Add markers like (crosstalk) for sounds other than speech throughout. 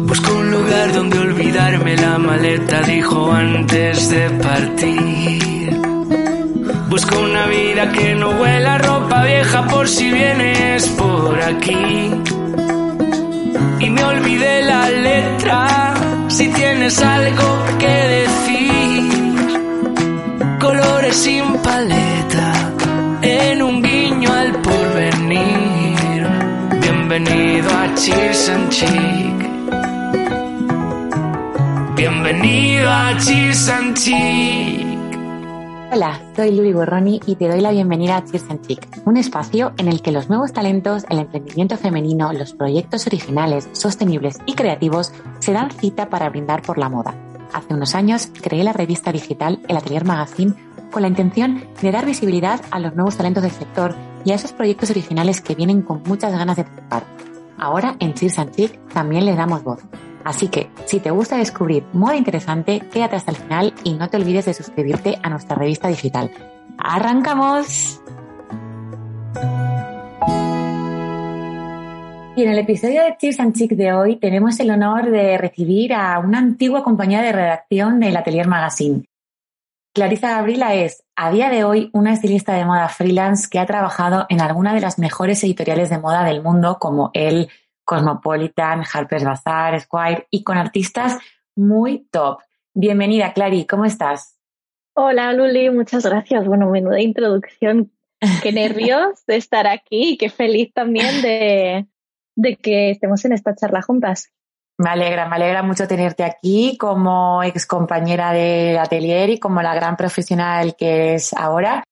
Busco un lugar donde olvidarme la maleta, dijo antes de partir. Busco una vida que no huela ropa vieja por si vienes por aquí. Y me olvidé la letra, si tienes algo que decir. Colores sin paleta, Cheers and Chic. Bienvenido a Cheers and Chic. Hola, soy Luli Borroni y te doy la bienvenida a Cheers and Chic, un espacio en el que los nuevos talentos, el emprendimiento femenino, los proyectos originales, sostenibles y creativos se dan cita para brindar por la moda. Hace unos años creé la revista digital El Atelier Magazine con la intención de dar visibilidad a los nuevos talentos del sector y a esos proyectos originales que vienen con muchas ganas de triunfar. Ahora en Cheers and Chic también les damos voz. Así que, si te gusta descubrir moda interesante, quédate hasta el final y no te olvides de suscribirte a nuestra revista digital. ¡Arrancamos! Y en el episodio de Cheers and Chic de hoy tenemos el honor de recibir a una antigua compañera de redacción del Atelier Magazine. Clarisa Gabriela es, a día de hoy, una estilista de moda freelance que ha trabajado en alguna de las mejores editoriales de moda del mundo como El, Cosmopolitan, Harper's Bazaar, Squire y con artistas muy top. Bienvenida, Clary, ¿cómo estás? Hola, Luli, muchas gracias. Bueno, menuda introducción. Qué nervios de estar aquí y qué feliz también de, de que estemos en esta charla juntas. Me alegra, me alegra mucho tenerte aquí como ex compañera de atelier y como la gran profesional que eres ahora.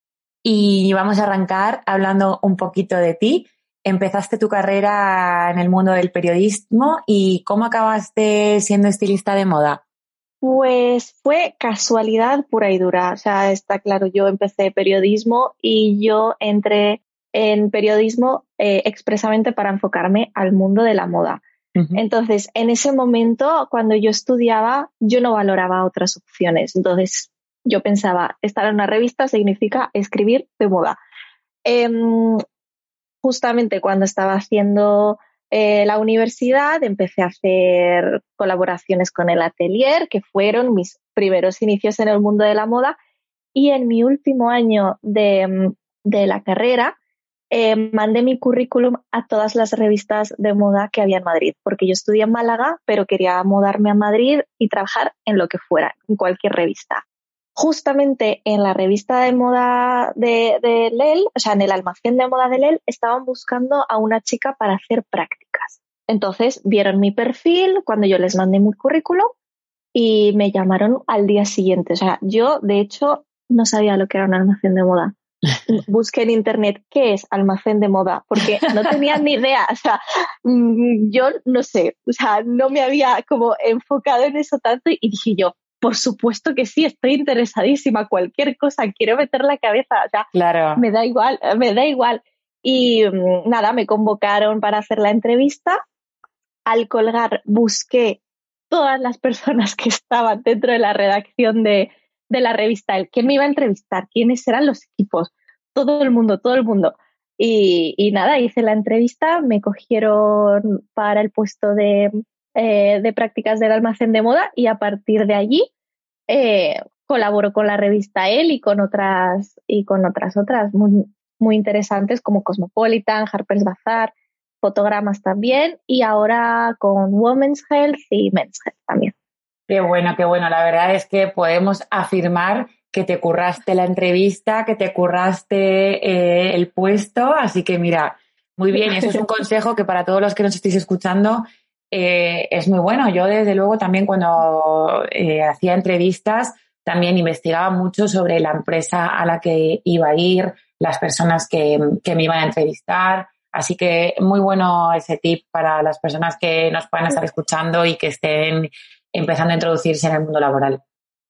Y vamos a arrancar hablando un poquito de ti empezaste tu carrera en el mundo del periodismo y cómo acabaste siendo estilista de moda. Pues fue casualidad pura y dura. O sea, está claro, yo empecé periodismo y yo entré en periodismo eh, expresamente para enfocarme al mundo de la moda. Entonces, en ese momento, cuando yo estudiaba, yo no valoraba otras opciones. Entonces, yo pensaba, estar en una revista significa escribir de moda. Em, justamente cuando estaba haciendo eh, la universidad empecé a hacer colaboraciones con el atelier, que fueron mis primeros inicios en el mundo de la moda. Y en mi último año de, la carrera, eh, mandé mi currículum a todas las revistas de moda que había en Madrid, porque yo estudié en Málaga, pero quería mudarme a Madrid y trabajar en lo que fuera, en cualquier revista justamente en la revista de moda de, de LEL, o sea, en el almacén de moda de LEL, estaban buscando a una chica para hacer prácticas. Entonces vieron mi perfil cuando yo les mandé mi currículum y me llamaron al día siguiente. O sea, yo de hecho no sabía lo que era un almacén de moda. Busqué en internet qué es almacén de moda, porque no tenía ni idea. O sea, mm, yo no sé, o sea, no me había como enfocado en eso tanto y dije yo, por supuesto que sí, estoy interesadísima, cualquier cosa, quiero meter la cabeza, o sea, claro. me da igual, me da igual. Y mm, nada, me convocaron para hacer la entrevista. Al colgar busqué todas las personas que estaban dentro de la redacción de, de la revista, el quién me iba a entrevistar, quiénes eran los equipos, todo el mundo, todo el mundo. Y, y nada, hice la entrevista, me cogieron para el puesto de, eh, de prácticas del almacén de moda y a partir de allí eh, colaboro con la revista El y con otras y con otras otras muy, muy interesantes como Cosmopolitan, Harper's Bazaar, fotogramas también y ahora con Women's Health y Men's Health también. Qué bueno, qué bueno. La verdad es que podemos afirmar que te curraste la entrevista, que te curraste eh, el puesto, así que mira, muy bien, eso es un (laughs) consejo que para todos los que nos estéis escuchando eh, es muy bueno. Yo, desde luego, también cuando eh, hacía entrevistas, también investigaba mucho sobre la empresa a la que iba a ir, las personas que, que me iban a entrevistar. Así que muy bueno ese tip para las personas que nos puedan estar escuchando y que estén empezando a introducirse en el mundo laboral.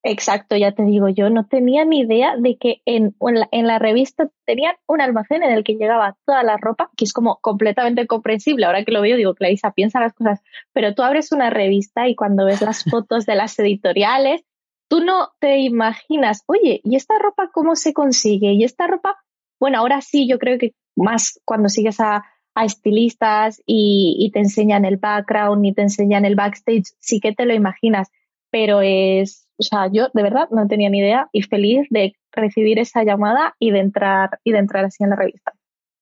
Exacto, ya te digo, yo no tenía ni idea de que en, en, la, revista tenían un almacén en el que llegaba toda la ropa, que es como completamente comprensible. Ahora que lo veo, digo, Clarisa, piensa las cosas, pero tú abres una revista y cuando ves las (laughs) fotos de las editoriales, tú no te imaginas, oye, ¿y esta ropa cómo se consigue? ¿Y esta ropa? Bueno, ahora sí, yo creo que más cuando sigues a, a estilistas y, te enseñan el background y te enseñan el backstage, sí que te lo imaginas, pero es, o sea, yo de verdad no tenía ni idea y feliz de recibir esa llamada y de entrar y de entrar así en la revista.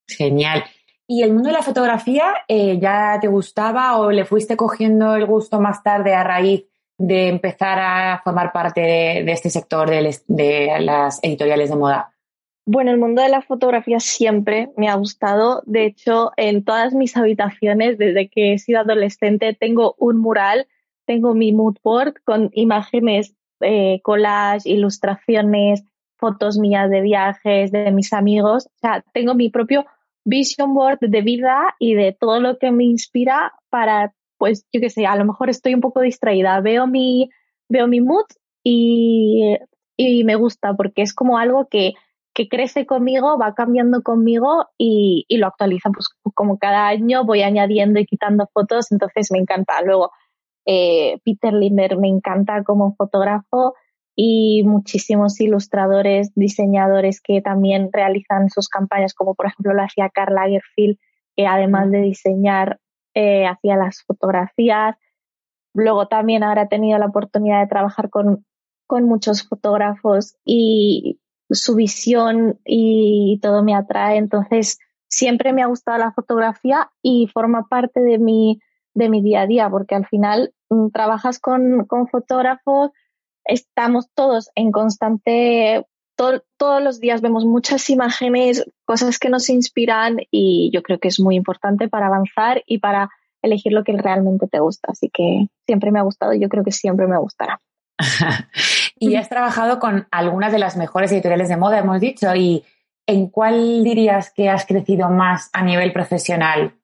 Genial. ¿Y el mundo de la fotografía eh, ya te gustaba o le fuiste cogiendo el gusto más tarde a raíz de empezar a formar parte de, este sector de las editoriales de moda? Bueno, el mundo de la fotografía siempre me ha gustado. De hecho, en todas mis habitaciones, desde que he sido adolescente, tengo un mural, tengo mi mood board con imágenes, eh, ilustraciones, fotos mías de viajes, de mis amigos. O sea, tengo mi propio vision board de vida y de todo lo que me inspira para, pues, yo qué sé, a lo mejor estoy un poco distraída. Veo mi, veo mi mood y, y me gusta porque es como algo que que crece conmigo, va cambiando conmigo y, lo actualiza. Pues como cada año voy añadiendo y quitando fotos, entonces me encanta. Luego, eh, Peter Linder me encanta como fotógrafo y muchísimos ilustradores, diseñadores que también realizan sus campañas, como por ejemplo lo hacía Karl Lagerfeld, que además de diseñar, eh, hacía las fotografías. Luego también ahora he tenido la oportunidad de trabajar con, con muchos fotógrafos y su visión y todo me atrae. Entonces, siempre me ha gustado la fotografía y forma parte de mi, de mi día a día, porque al final mm, trabajas con, fotógrafos, estamos todos en constante, todos los días vemos muchas imágenes, cosas que nos inspiran y yo creo que es muy importante para avanzar y para elegir lo que realmente te gusta. Así que siempre me ha gustado y yo creo que siempre me gustará. (laughs) y has trabajado con algunas de las mejores editoriales de moda, hemos dicho, y ¿en cuál dirías que has crecido más a nivel profesional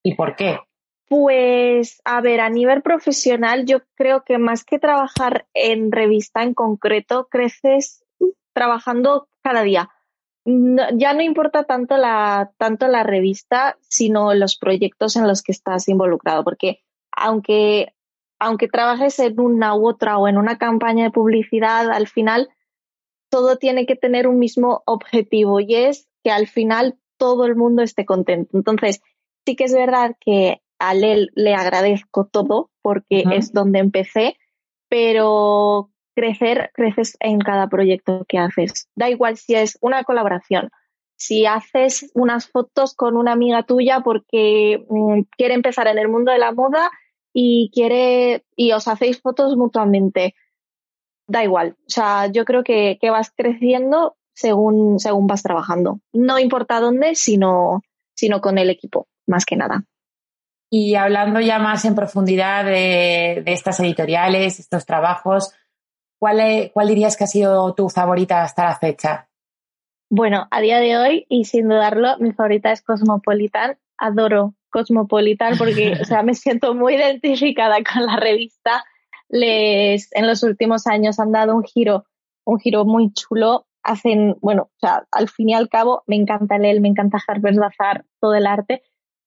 y por qué? Pues, a ver, a nivel profesional, yo creo que más que trabajar en revista en concreto, creces trabajando cada día. ya no importa tanto la, tanto la revista, sino los proyectos en los que estás involucrado, porque aunque aunque trabajes en una u otra o en una campaña de publicidad, al final todo tiene que tener un mismo objetivo y es que al final todo el mundo esté contento. Entonces, sí que es verdad que a él le agradezco todo porque es donde empecé, pero crecer, creces en cada proyecto que haces. Da igual si es una colaboración, si haces unas fotos con una amiga tuya porque mm, quiere empezar en el mundo de la moda y quiere y os hacéis fotos mutuamente. Da igual. O sea, yo creo que, vas creciendo según, según vas trabajando. No importa dónde, sino, sino con el equipo, más que nada. Y hablando ya más en profundidad de, estas editoriales, estos trabajos, ¿cuál, ¿cuál dirías que ha sido tu favorita hasta la fecha? Bueno, a día de hoy, y sin dudarlo, mi favorita es Cosmopolitan. Adoro Cosmopolitan porque, o sea, me siento muy identificada con la revista. Les, en los últimos años han dado un giro, un giro muy chulo. Hacen, bueno, o sea, al fin y al cabo, me encanta leer, me encanta Harper's Bazaar, todo el arte,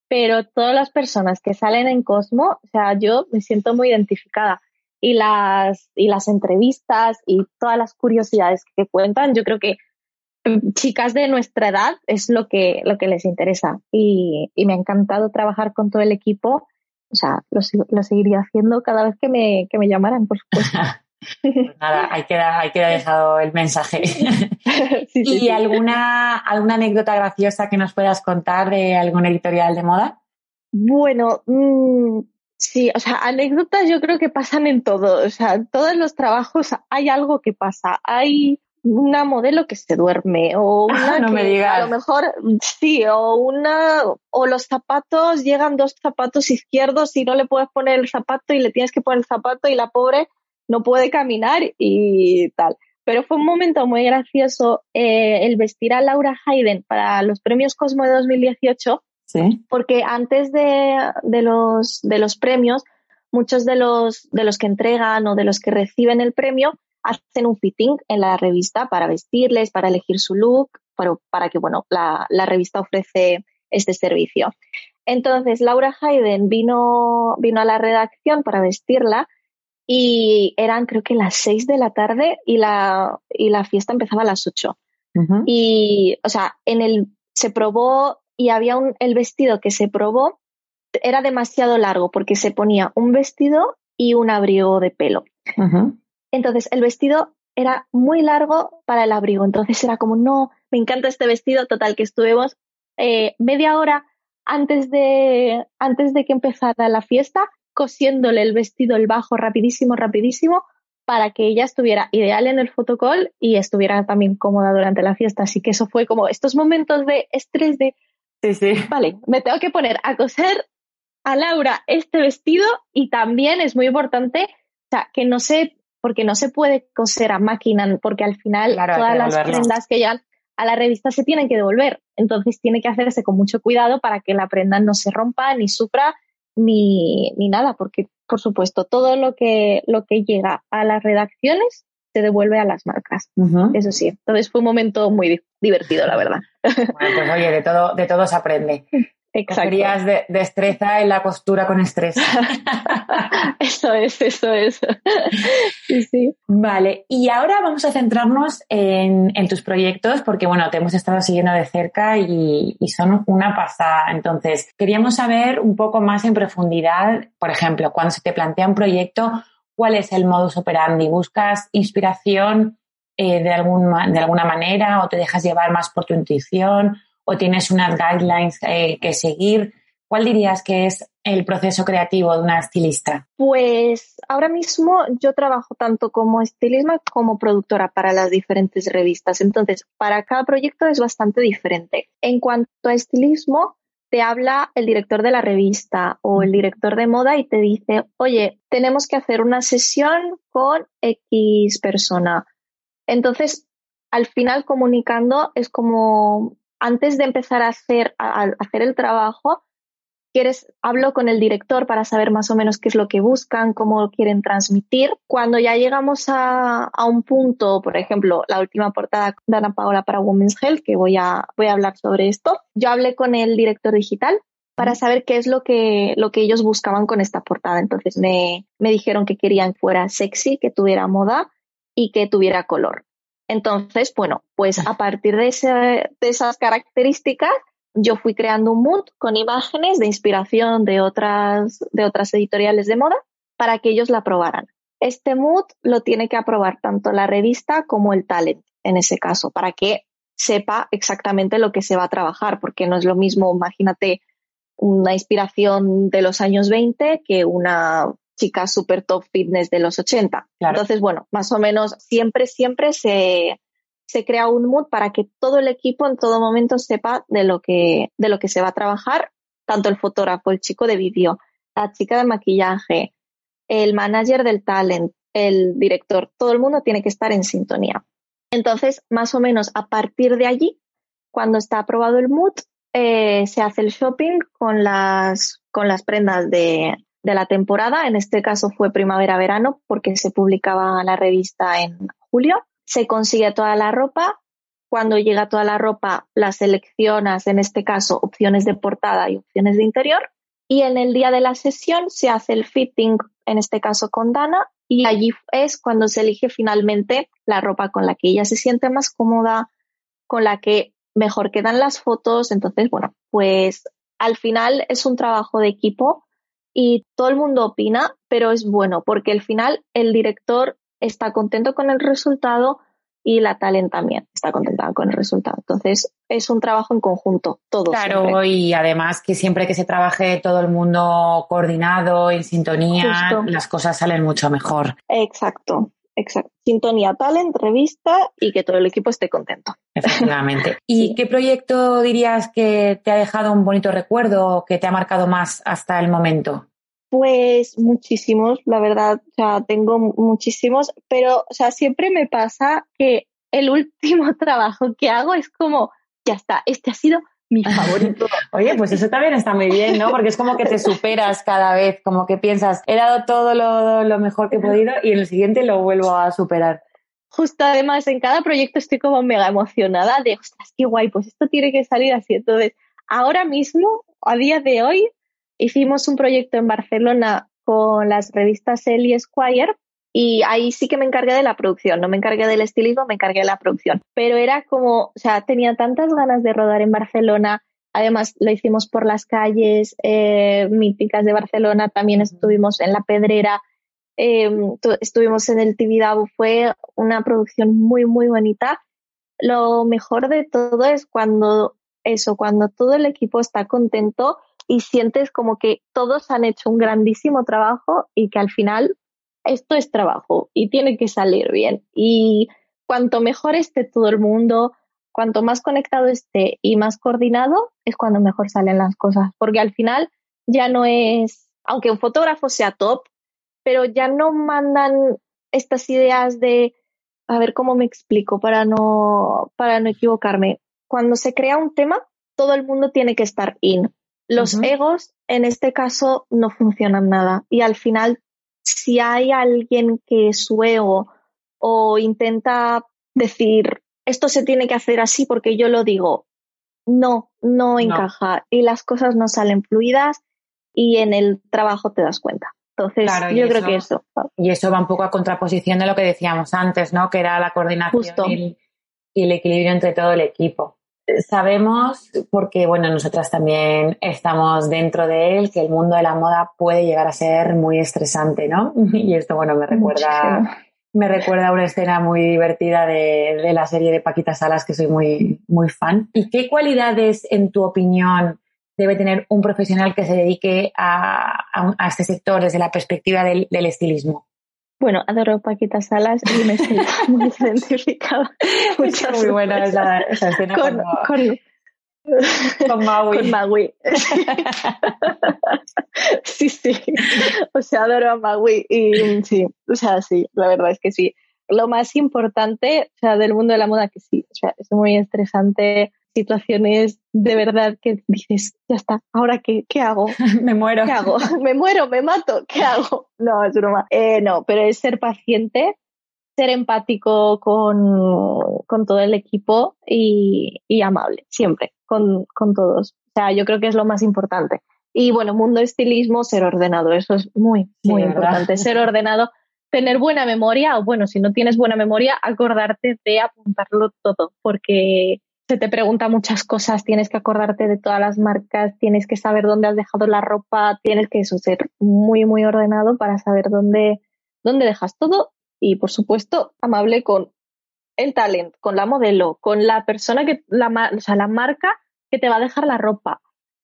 pero todas las personas que salen en Cosmo, o sea, yo me siento muy identificada. Y las, y las entrevistas y todas las curiosidades que cuentan, yo creo que chicas de nuestra edad es lo que, lo que les interesa. Y, me ha encantado trabajar con todo el equipo. O sea, lo, seguiría haciendo cada vez que me, que me llamaran, por supuesto. (laughs) (laughs) Pues nada, ahí queda, ahí queda dejado el mensaje. ¿Y alguna, alguna anécdota graciosa que nos puedas contar de algún editorial de moda? Bueno, mm, sí, o sea, anécdotas yo creo que pasan en todo. O sea, en todos los trabajos hay algo que pasa. Hay una modelo que se duerme o (laughs) una no me digas. a lo mejor sí o una o los zapatos llegan dos zapatos izquierdos y no le puedes poner el zapato y le tienes que poner el zapato y la pobre no puede caminar y tal pero fue un momento muy gracioso eh, el vestir a Laura Hayden para los premios Cosmo de 2018 ¿Sí? porque antes de, de, los de los premios muchos de los de los que entregan o de los que reciben el premio hacen un fitting en la revista para vestirles, para elegir su look, para, para que, bueno, la, revista ofrece este servicio. Entonces, Laura Hayden vino, vino a la redacción para vestirla y eran creo que las seis de la tarde y la, y la fiesta empezaba a las ocho. Y, o sea, en el, se probó y había un, el vestido que se probó, era demasiado largo porque se ponía un vestido y un abrigo de pelo. Entonces el vestido era muy largo para el abrigo, entonces era como, no, me encanta este vestido, total que estuvimos eh, media hora antes de, antes de que empezara la fiesta cosiéndole el vestido, el bajo, rapidísimo, rapidísimo, para que ella estuviera ideal en el fotocall y estuviera también cómoda durante la fiesta. Así que eso fue como estos momentos de estrés de, sí, sí. vale, me tengo que poner a coser a Laura este vestido y también es muy importante, o sea, que no se, porque no se puede coser a máquina, porque al final todas las prendas que llegan a la revista se tienen que devolver. Entonces tiene que hacerse con mucho cuidado para que la prenda no se rompa ni sufra ni, ni nada, porque por supuesto todo lo que, lo que llega a las redacciones se devuelve a las marcas. Eso sí. Entonces fue un momento muy divertido, la verdad. Bueno, pues oye, de todo, de todo se aprende. (laughs) Exacto. de destreza en la costura con estrés. (laughs) eso es, eso es. (laughs) sí, sí. Vale, y ahora vamos a centrarnos en, tus proyectos porque, bueno, te hemos estado siguiendo de cerca y, son una pasada. Entonces, queríamos saber un poco más en profundidad, por ejemplo, cuando se te plantea un proyecto, ¿cuál es el modus operandi? ¿Buscas inspiración eh, de, algún, de alguna manera o te dejas llevar más por tu intuición? O tienes unas guidelines eh, que seguir? ¿Cuál dirías que es el proceso creativo de una estilista? Pues ahora mismo yo trabajo tanto como estilista como productora para las diferentes revistas. Entonces, para cada proyecto es bastante diferente. En cuanto a estilismo, te habla el director de la revista o el director de moda y te dice, oye, tenemos que hacer una sesión con X persona. Entonces, al final comunicando es como antes de empezar a hacer, el trabajo, quieres, hablo con el director para saber más o menos qué es lo que buscan, cómo quieren transmitir. Cuando ya llegamos a, a, un punto, por ejemplo, la última portada de Ana Paola para Women's Health, que voy a, voy a hablar sobre esto, yo hablé con el director digital para saber qué es lo que, lo que ellos buscaban con esta portada. Entonces me, me dijeron que querían que fuera sexy, que tuviera moda y que tuviera color. Entonces, bueno, pues a partir de, esas características, yo fui creando un mood con imágenes de inspiración de otras, de otras editoriales de moda para que ellos la aprobaran. Este mood lo tiene que aprobar tanto la revista como el talent, en ese caso, para que sepa exactamente lo que se va a trabajar, porque no es lo mismo, imagínate, una inspiración de los años 20 que una chica super top fitness de los 80. Entonces, bueno, más o menos siempre, siempre se, se crea un mood para que todo el equipo en todo momento sepa de lo que, de lo que se va a trabajar, tanto el fotógrafo, el chico de vídeo, la chica de maquillaje, el manager del talent, el director, todo el mundo tiene que estar en sintonía. Entonces, más o menos a partir de allí, cuando está aprobado el mood, eh, se hace el shopping con las, con las prendas de, de la temporada. En este caso fue primavera-verano porque se publicaba la revista en julio. Se consigue toda la ropa. Cuando llega toda la ropa, la seleccionas, en este caso, opciones de portada y opciones de interior. Y en el día de la sesión se hace el fitting, en este caso con Dana, y allí es cuando se elige finalmente la ropa con la que ella se siente más cómoda, con la que mejor quedan las fotos. Entonces, bueno, pues al final es un trabajo de equipo y todo el mundo opina, pero es bueno porque al final el director está contento con el resultado y la talent también está contenta con el resultado. Entonces, es un trabajo en conjunto, todo. Claro, y además que siempre que se trabaje todo el mundo coordinado, en sintonía, las cosas salen mucho mejor. Exacto, exacto. Sintonía, talent, revista y que todo el equipo esté contento. Efectivamente. (laughs) ¿Y qué proyecto dirías que te ha dejado un bonito recuerdo, que te ha marcado más hasta el momento? Pues muchísimos, la verdad, o sea, tengo muchísimos, pero, o sea, siempre me pasa que el último (laughs) trabajo que hago es como, ya está, este ha sido mi (laughs) favorito. Oye, pues eso también está muy bien, ¿no? Porque es como que te (laughs) superas cada vez, como que piensas, he dado todo lo, lo mejor que he podido y en el siguiente lo vuelvo a superar. Justo además, en cada proyecto estoy como mega emocionada de, ostras, qué guay, pues esto tiene que salir así. Entonces, ahora mismo, a día de hoy, hicimos un proyecto en Barcelona con las revistas Elle y Esquire y ahí sí que me encargué de la producción, no me encargué del estilismo, me encargué de la producción. Pero era como, o sea, tenía tantas ganas de rodar en Barcelona, Además, lo hicimos por las calles eh, míticas de Barcelona, también estuvimos en La Pedrera, em, estuvimos en el Tibidabo, fue una producción muy, muy bonita. Lo mejor de todo es cuando eso, cuando todo el equipo está contento y sientes como que todos han hecho un grandísimo trabajo y que al final esto es trabajo y tiene que salir bien. Y cuanto mejor esté todo el mundo, cuanto más conectado esté y más coordinado, es cuando mejor salen las cosas. Porque al final ya no es, aunque un fotógrafo sea top, pero ya no mandan estas ideas de, a ver cómo me explico para no, para no equivocarme. Cuando se crea un tema, todo el mundo tiene que estar in. Los egos, en este caso, no funcionan nada. Y al final, si hay alguien que su ego o intenta decir, esto se tiene que hacer así porque yo lo digo. No, no, encaja y las cosas no salen fluidas y en el trabajo te das cuenta. Entonces, yo creo que eso. Y eso va un poco a contraposición de lo que decíamos antes, ¿no? Que era la coordinación y el, equilibrio entre todo el equipo. Sabemos, porque bueno, nosotras también estamos dentro de él, que el mundo de la moda puede llegar a ser muy estresante, ¿no? (laughs) Y esto, bueno, me recuerda me recuerda a una escena muy divertida de, la serie de Paquita Salas, que soy muy, muy fan. ¿Y qué cualidades, en tu opinión, debe tener un profesional que se dedique a, este sector desde la perspectiva del, estilismo? Bueno, adoro Paquita Salas y me siento (laughs) muy identificada. muy buena esa, escena. Con, con Maui. Con Maui. (laughs) sí, sí. O sea, adoro a Maui y sí, o sea, sí, la verdad es que sí. Lo más importante, o sea, del mundo de la moda que sí, o sea, es muy estresante situaciones de verdad que dices, ya está, ahora qué, qué hago? (laughs) me muero. ¿Qué hago? (laughs) me muero, me mato, ¿qué hago? No, es broma. Eh, no, pero es ser paciente, ser empático con, con todo el equipo y, y amable, siempre con, con todos. O sea, yo creo que es lo más importante. Y bueno, mundo estilismo, ser ordenado, eso es muy, muy importante. Ser (laughs) ordenado, tener buena memoria, o bueno, si no tienes buena memoria, acordarte de apuntarlo todo, porque se te pregunta muchas cosas, tienes que acordarte de todas las marcas, tienes que saber dónde has dejado la ropa, tienes que eso, ser muy, muy ordenado para saber dónde, dónde dejas todo y, por supuesto, amable con el talent, con la modelo, con la persona que, la, o sea, la marca que te va a dejar la ropa,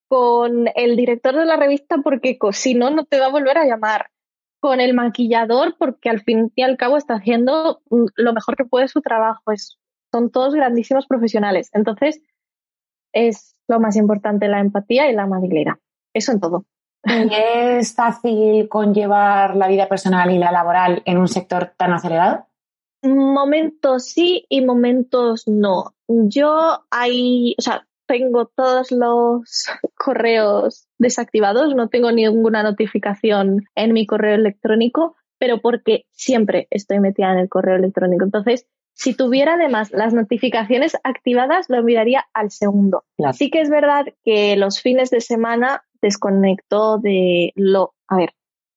con el director de la revista porque si no, no te va a volver a llamar, con el maquillador porque al fin y al cabo está haciendo mm, lo mejor que puede su trabajo. Son todos grandísimos profesionales. Entonces, es lo más importante la empatía y la amabilidad. Eso en todo. ¿Es fácil conllevar la vida personal y la laboral en un sector tan acelerado? Momentos sí y momentos no. Yo hay, o sea, tengo todos los (laughs) correos desactivados, no tengo ninguna notificación en mi correo electrónico, pero porque siempre estoy metida en el correo electrónico. Entonces, si tuviera además las notificaciones activadas, lo miraría al segundo. Sí que es verdad que los fines de semana desconecto de lo, a ver,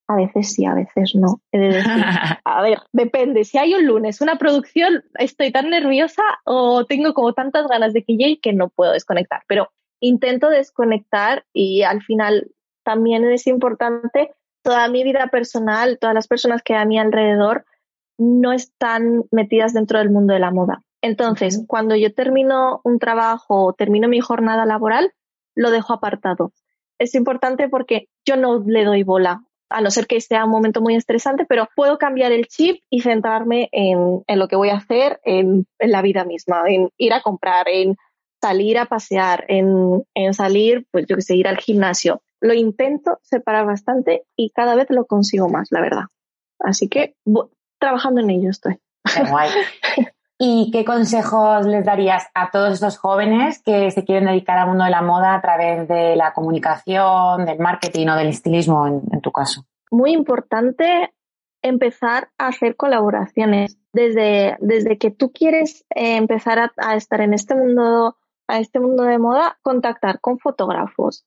a veces sí, a veces no. (laughs) A ver, depende. Si hay un lunes una producción, estoy tan nerviosa o tengo como tantas ganas de que llegue que no puedo desconectar. Pero intento desconectar y al final también es importante toda mi vida personal, todas las personas que a mi alrededor no están metidas dentro del mundo de la moda. Entonces, cuando yo termino un trabajo o termino mi jornada laboral, lo dejo apartado. Es importante porque yo no le doy bola a no ser que sea un momento muy estresante, pero puedo cambiar el chip y centrarme en, lo que voy a hacer en, la vida misma, en ir a comprar, en salir a pasear, en, salir, pues yo que sé, ir al gimnasio. Lo intento separar bastante y cada vez lo consigo más, la verdad. Así que trabajando en ello estoy. ¿Y qué consejos les darías a todos estos jóvenes que se quieren dedicar al mundo de la moda a través de la comunicación, del marketing o del estilismo en, tu caso? Muy importante empezar a hacer colaboraciones. Desde, desde que tú quieres eh, empezar a, a, estar en este mundo, a este mundo de moda, contactar con fotógrafos,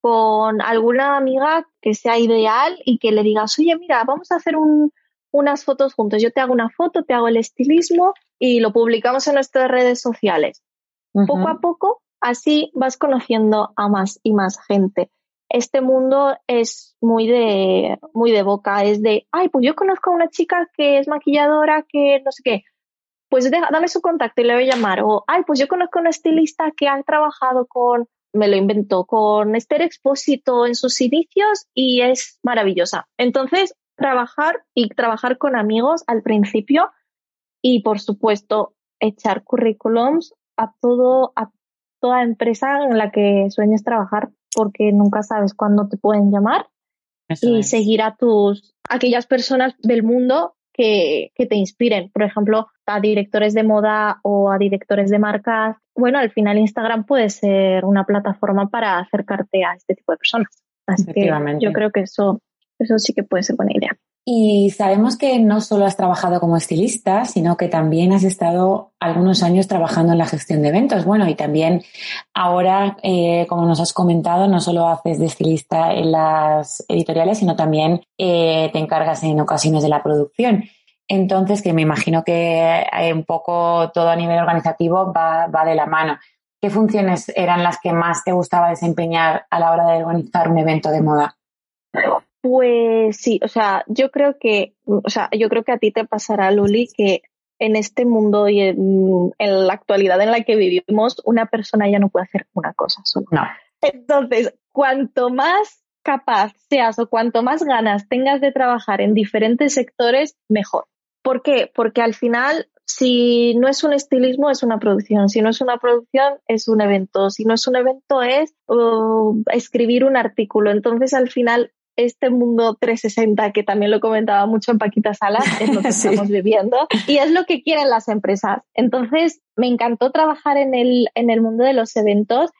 con alguna amiga que sea ideal y que le digas, oye, mira, vamos a hacer un, unas fotos juntos. Yo te hago una foto, te hago el estilismo y lo publicamos en nuestras redes sociales. Poco a poco así vas conociendo a más y más gente. Este mundo es muy de, muy de boca, es de, ay, pues yo conozco a una chica que es maquilladora, que no sé qué, pues dame su contacto y le voy a llamar. O, ay, pues yo conozco a una estilista que ha trabajado con, me lo inventó, con Esther Expósito en sus inicios y es maravillosa. Entonces, trabajar y trabajar con amigos al principio y, por supuesto, echar currículums a todo, a toda empresa en la que sueñes trabajar porque nunca sabes cuándo te pueden llamar y seguir a tus aquellas personas del mundo que, que, te inspiren. Por ejemplo, a directores de moda o a directores de marcas. Bueno, al final Instagram puede ser una plataforma para acercarte a este tipo de personas. Así que yo creo que eso, eso sí que puede ser buena idea. Y sabemos que no solo has trabajado como estilista, sino que también has estado algunos años trabajando en la gestión de eventos. Bueno, y también ahora, eh, como nos has comentado, no solo haces de estilista en las editoriales, sino también eh, te encargas en ocasiones de la producción. Entonces, que me imagino que eh, un poco todo a nivel organizativo va, va de la mano. ¿Qué funciones eran las que más te gustaba desempeñar a la hora de organizar un evento de moda? Pues sí, o sea, yo creo que, o sea, yo creo que a ti te pasará, Luli, que en este mundo y en, la actualidad en la que vivimos, una persona ya no puede hacer una cosa solo. No. Entonces, cuanto más capaz seas o cuanto más ganas tengas de trabajar en diferentes sectores, mejor. ¿Por qué? Porque al final, si no es un estilismo, es una producción. Si no es una producción, es un evento. Si no es un evento, es uh, escribir un artículo. Entonces, al final, este mundo 360 que también lo comentaba mucho en Paquita Salas, es lo que (laughs) estamos viviendo y es lo que quieren las empresas. Entonces, me encantó trabajar en el, en el mundo de los eventos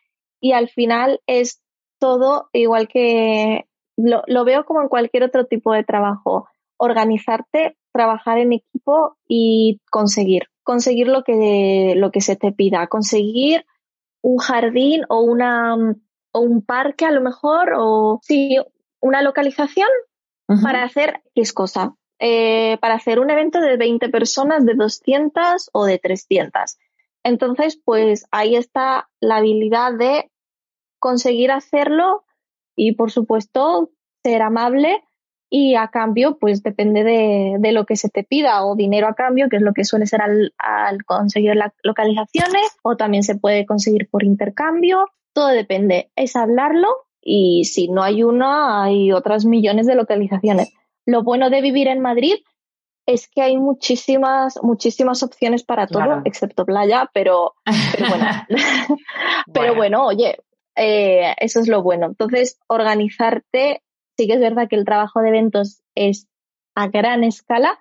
y al final es todo igual que lo, lo veo como en cualquier otro tipo de trabajo. Organizarte, trabajar en equipo y conseguir, conseguir lo que, lo que se te pida, conseguir un jardín o una o un parque a lo mejor o sí una localización para hacer X cosa. Eh, para hacer un evento de 20 personas, de 200 o de 300. Entonces, pues ahí está la habilidad de conseguir hacerlo y, por supuesto, ser amable y a cambio, pues depende de, lo que se te pida o dinero a cambio, que es lo que suele ser al, al conseguir las localizaciones o también se puede conseguir por intercambio. Todo depende. Es hablarlo y si no hay una, hay otras millones de localizaciones. Lo bueno de vivir en Madrid es que hay muchísimas, muchísimas opciones para todo, excepto playa, pero, pero bueno. (laughs) (laughs) pero bueno, oye, eh, eso es lo bueno. Entonces, organizarte, sí que es verdad que el trabajo de eventos es a gran escala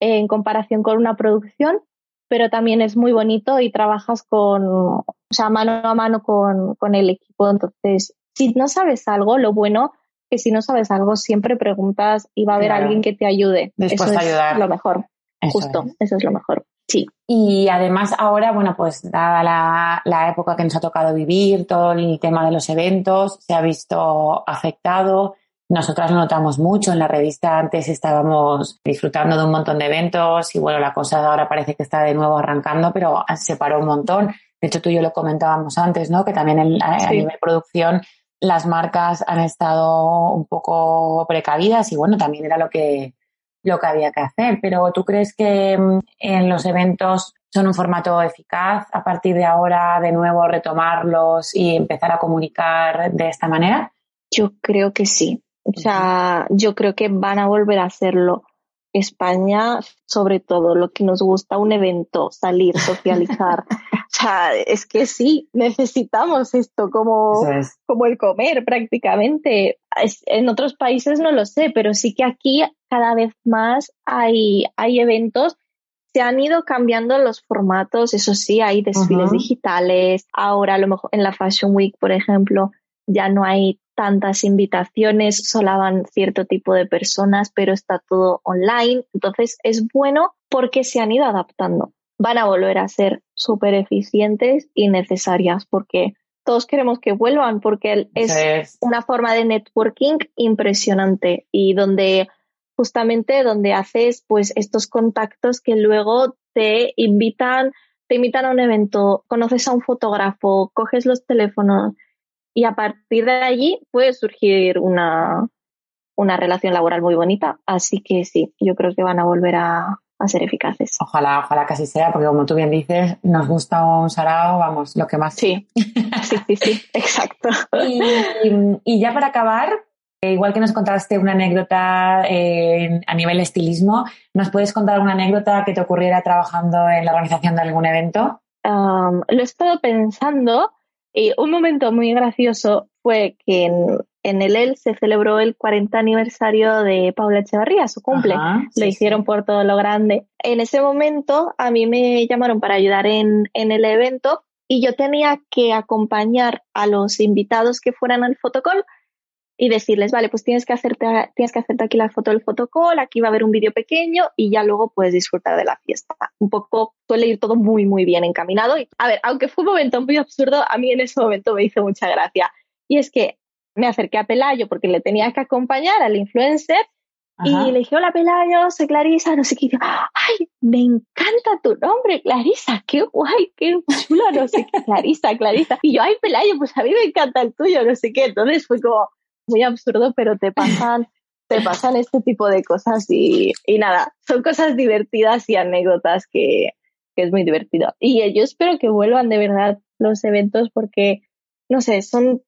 en comparación con una producción, pero también es muy bonito y trabajas con, o sea, mano a mano con, con el equipo. Entonces, si no sabes algo, lo bueno que si no sabes algo siempre preguntas y va a haber alguien que te ayude. Eso es ayudar. lo mejor. Justo, eso es lo mejor. Sí. Y además ahora, bueno, pues dada la, la, época que nos ha tocado vivir, todo el tema de los eventos se ha visto afectado. Nosotras lo notamos mucho. En la revista antes estábamos disfrutando de un montón de eventos y bueno, la cosa ahora parece que está de nuevo arrancando, pero se paró un montón. De hecho, tú y yo lo comentábamos antes, ¿no? Que también en, a, a nivel producción las marcas han estado un poco precavidas y bueno, también era lo que, lo que había que hacer. Pero ¿tú crees que mm, en los eventos son un formato eficaz a partir de ahora de nuevo retomarlos y empezar a comunicar de esta manera? Yo creo que sí. O sea, yo creo que van a volver a hacerlo. España, sobre todo, lo que nos gusta un evento, salir, socializar, (laughs) sea, es que sí, necesitamos esto como, como el comer prácticamente. en otros países no lo sé, pero sí que aquí cada vez más hay, hay eventos. Se han ido cambiando los formatos, eso sí, hay desfiles digitales. Ahora, a lo mejor en la Fashion Week, por ejemplo, ya no hay tantas invitaciones, solo van cierto tipo de personas, pero está todo online. Entonces es bueno porque se han ido adaptando van a volver a ser súper eficientes y necesarias porque todos queremos que vuelvan porque es, una forma de networking impresionante y donde justamente donde haces pues estos contactos que luego te invitan te invitan a un evento, conoces a un fotógrafo, coges los teléfonos y a partir de allí puede surgir una, una relación laboral muy bonita. Así que sí, yo creo que van a volver a, a ser eficaces. Ojalá, ojalá que así sea, porque como tú bien dices, nos gusta un sarao, vamos, lo que más. Sí, sí, sí, sí, (laughs) exacto. y, ya para acabar, eh, igual que nos contaste una anécdota eh, a nivel estilismo, ¿nos puedes contar una anécdota que te ocurriera trabajando en la organización de algún evento? lo he estado pensando y un momento muy gracioso fue que en, en el EL se celebró el 40 aniversario de Paula Echevarría, su cumple. lo hicieron por todo lo grande. En ese momento a mí me llamaron para ayudar en, en el evento y yo tenía que acompañar a los invitados que fueran al fotocall y decirles, vale, pues tienes que hacerte, tienes que hacerte aquí la foto del fotocall, aquí va a haber un vídeo pequeño y ya luego puedes disfrutar de la fiesta. Un poco suele ir todo muy, muy bien encaminado. Y, a ver, aunque fue un momento muy absurdo, a mí en ese momento me hizo mucha gracia. Y es que me acerqué a Pelayo porque le tenía que acompañar al influencer y le dije, hola Pelayo, soy Clarisa, no sé qué. ay, me encanta tu nombre, Clarisa, qué guay, qué chulo, no sé qué, Clarisa, Clarisa. Y yo, ay Pelayo, pues a mí me encanta el tuyo, no sé qué. Entonces fue como muy absurdo, pero te pasan, te pasan este tipo de cosas y, y nada, son cosas divertidas y anécdotas que, que es muy divertido. Y yo espero que vuelvan de verdad los eventos porque, no sé, son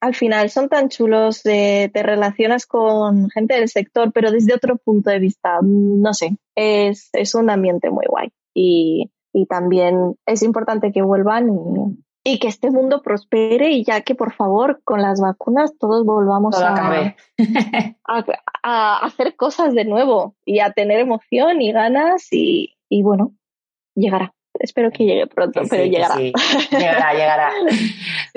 al final son tan chulos, te relacionas con gente del sector, pero desde otro punto de vista, no sé, es, es un ambiente muy guay. Y, y también es importante que vuelvan y, que este mundo prospere y ya que por favor con las vacunas todos volvamos a, (laughs) a, a, hacer cosas de nuevo y a tener emoción y ganas y, y bueno, llegará. Espero que llegue pronto, pero llegará. Llegará, (laughs) llegará.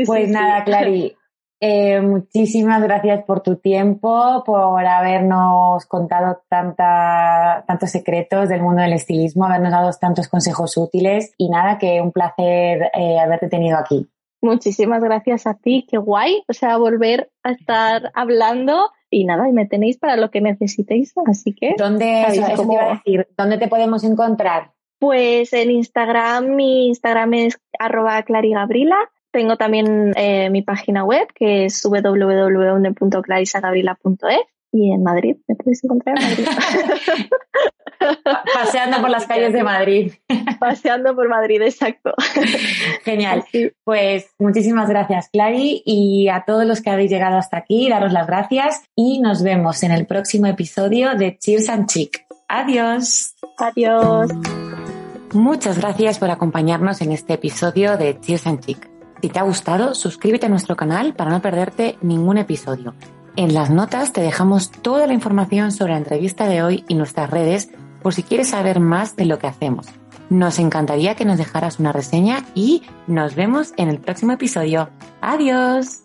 pues nada, Clary, eh, muchísimas gracias por tu tiempo, por habernos contado tanta, tantos secretos del mundo del estilismo, habernos dado tantos consejos útiles y nada, que un placer eh, haberte tenido aquí. Muchísimas gracias a ti, qué guay, o sea, volver a estar hablando y nada, y me tenéis para lo que necesitéis, así que... ¿Dónde, decir, ¿dónde te podemos encontrar? Pues en Instagram, mi Instagram es arroba clarigabrila tengo también eh, mi página web que es www.clarisagabrila.es y en Madrid, me puedes encontrar en Madrid. (laughs) Paseando por las (laughs) calles de Madrid. (laughs) Paseando por Madrid, exacto. Genial. Pues muchísimas gracias, Clary, y a todos los que habéis llegado hasta aquí, daros las gracias y nos vemos en el próximo episodio de Cheers and Chic. Adiós. Adiós. Muchas gracias por acompañarnos en este episodio de Cheers and Chic. Si te ha gustado, suscríbete a nuestro canal para no perderte ningún episodio. En las notas te dejamos toda la información sobre la entrevista de hoy y nuestras redes por si quieres saber más de lo que hacemos. Nos encantaría que nos dejaras una reseña y nos vemos en el próximo episodio. Adiós.